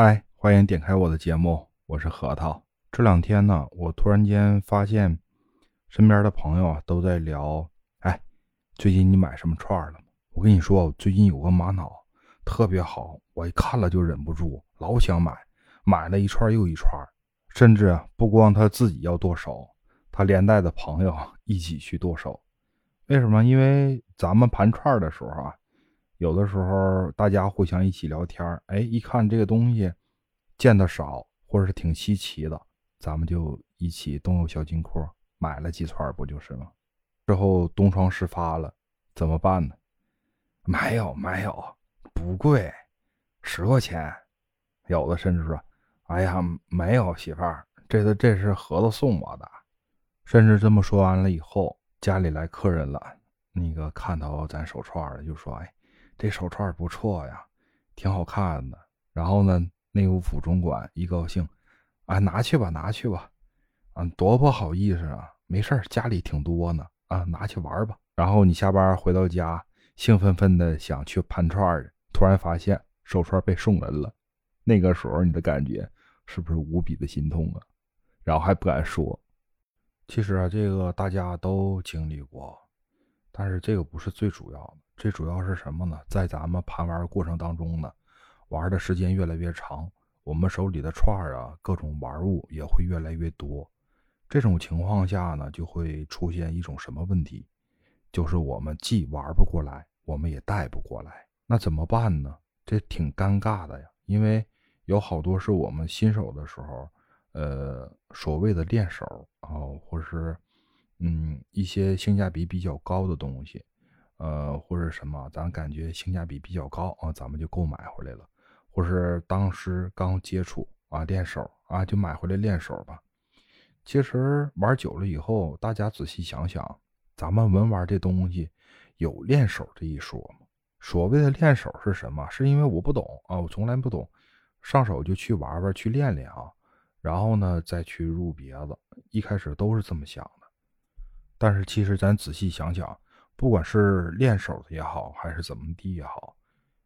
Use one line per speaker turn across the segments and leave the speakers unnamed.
嗨，欢迎点开我的节目，我是核桃。这两天呢，我突然间发现，身边的朋友啊都在聊，哎，最近你买什么串了吗？我跟你说，最近有个玛瑙特别好，我一看了就忍不住，老想买，买了一串又一串，甚至不光他自己要剁手，他连带的朋友一起去剁手。为什么？因为咱们盘串的时候啊。有的时候大家互相一起聊天哎，一看这个东西见的少，或者是挺稀奇的，咱们就一起动用小金库买了几串，不就是吗？之后东窗事发了，怎么办呢？没有，没有，不贵，十块钱。有的甚至说：“哎呀，没有，媳妇儿，这个这是盒子送我的。”甚至这么说完了以后，家里来客人了，那个看到咱手串了就说：“哎。”这手串不错呀，挺好看的。然后呢，内务府总管一高兴，啊，拿去吧，拿去吧，啊，多不好意思啊，没事家里挺多呢，啊，拿去玩吧。然后你下班回到家，兴奋奋的想去盘串去，突然发现手串被送人了，那个时候你的感觉是不是无比的心痛啊？然后还不敢说。其实啊，这个大家都经历过，但是这个不是最主要的。最主要是什么呢？在咱们盘玩过程当中呢，玩的时间越来越长，我们手里的串啊，各种玩物也会越来越多。这种情况下呢，就会出现一种什么问题？就是我们既玩不过来，我们也带不过来。那怎么办呢？这挺尴尬的呀，因为有好多是我们新手的时候，呃，所谓的练手啊，或是嗯一些性价比比较高的东西。呃，或者什么，咱感觉性价比比较高啊，咱们就购买回来了，或是当时刚接触啊，练手啊，就买回来练手吧。其实玩久了以后，大家仔细想想，咱们文玩这东西有练手这一说吗？所谓的练手是什么？是因为我不懂啊，我从来不懂，上手就去玩玩，去练练啊，然后呢再去入别的，一开始都是这么想。但是其实咱仔细想想。不管是练手的也好，还是怎么地也好，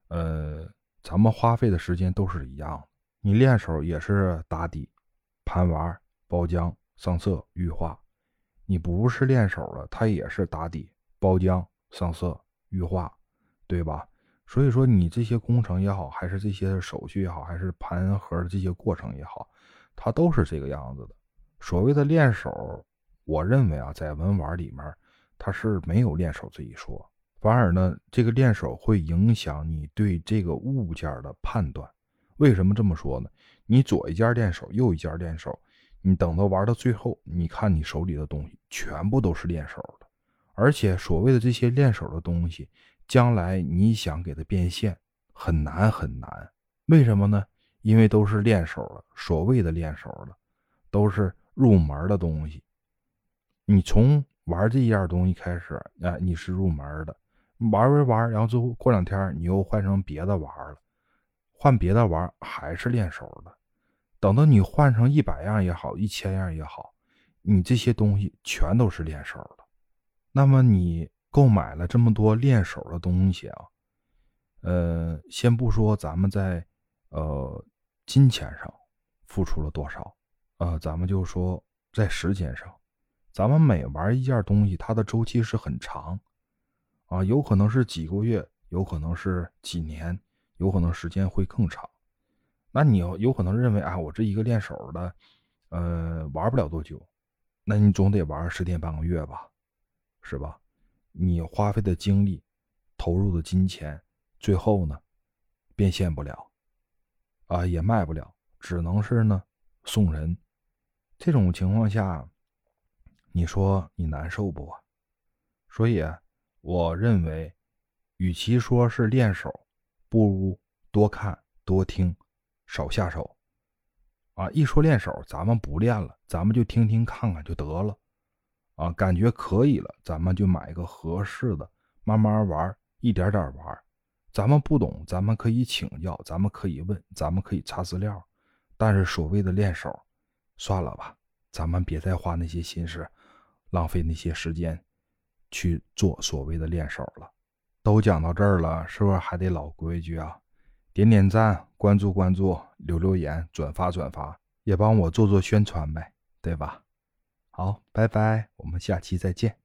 呃，咱们花费的时间都是一样。你练手也是打底、盘玩、包浆、上色、玉化；你不是练手的，它也是打底、包浆、上色、玉化，对吧？所以说，你这些工程也好，还是这些手续也好，还是盘盒的这些过程也好，它都是这个样子的。所谓的练手，我认为啊，在文玩里面。它是没有练手这一说，反而呢，这个练手会影响你对这个物件的判断。为什么这么说呢？你左一件练手，右一件练手，你等到玩到最后，你看你手里的东西全部都是练手的，而且所谓的这些练手的东西，将来你想给它变现很难很难。为什么呢？因为都是练手的，所谓的练手的，都是入门的东西，你从。玩这一样东西开始，哎，你是入门的，玩玩玩，然后之后过两天你又换成别的玩了，换别的玩还是练手的。等到你换成一百样也好，一千样也好，你这些东西全都是练手的。那么你购买了这么多练手的东西啊，呃，先不说咱们在呃金钱上付出了多少，呃，咱们就说在时间上。咱们每玩一件东西，它的周期是很长，啊，有可能是几个月，有可能是几年，有可能时间会更长。那你有有可能认为，啊，我这一个练手的，呃，玩不了多久，那你总得玩十天半个月吧，是吧？你花费的精力，投入的金钱，最后呢，变现不了，啊，也卖不了，只能是呢送人。这种情况下。你说你难受不？所以我认为，与其说是练手，不如多看多听，少下手。啊，一说练手，咱们不练了，咱们就听听看看就得了。啊，感觉可以了，咱们就买一个合适的，慢慢玩，一点点玩。咱们不懂，咱们可以请教，咱们可以问，咱们可以查资料。但是所谓的练手，算了吧，咱们别再花那些心思。浪费那些时间去做所谓的练手了，都讲到这儿了，是不是还得老规矩啊？点点赞，关注关注，留留言、转发转发，也帮我做做宣传呗，对吧？好，拜拜，我们下期再见。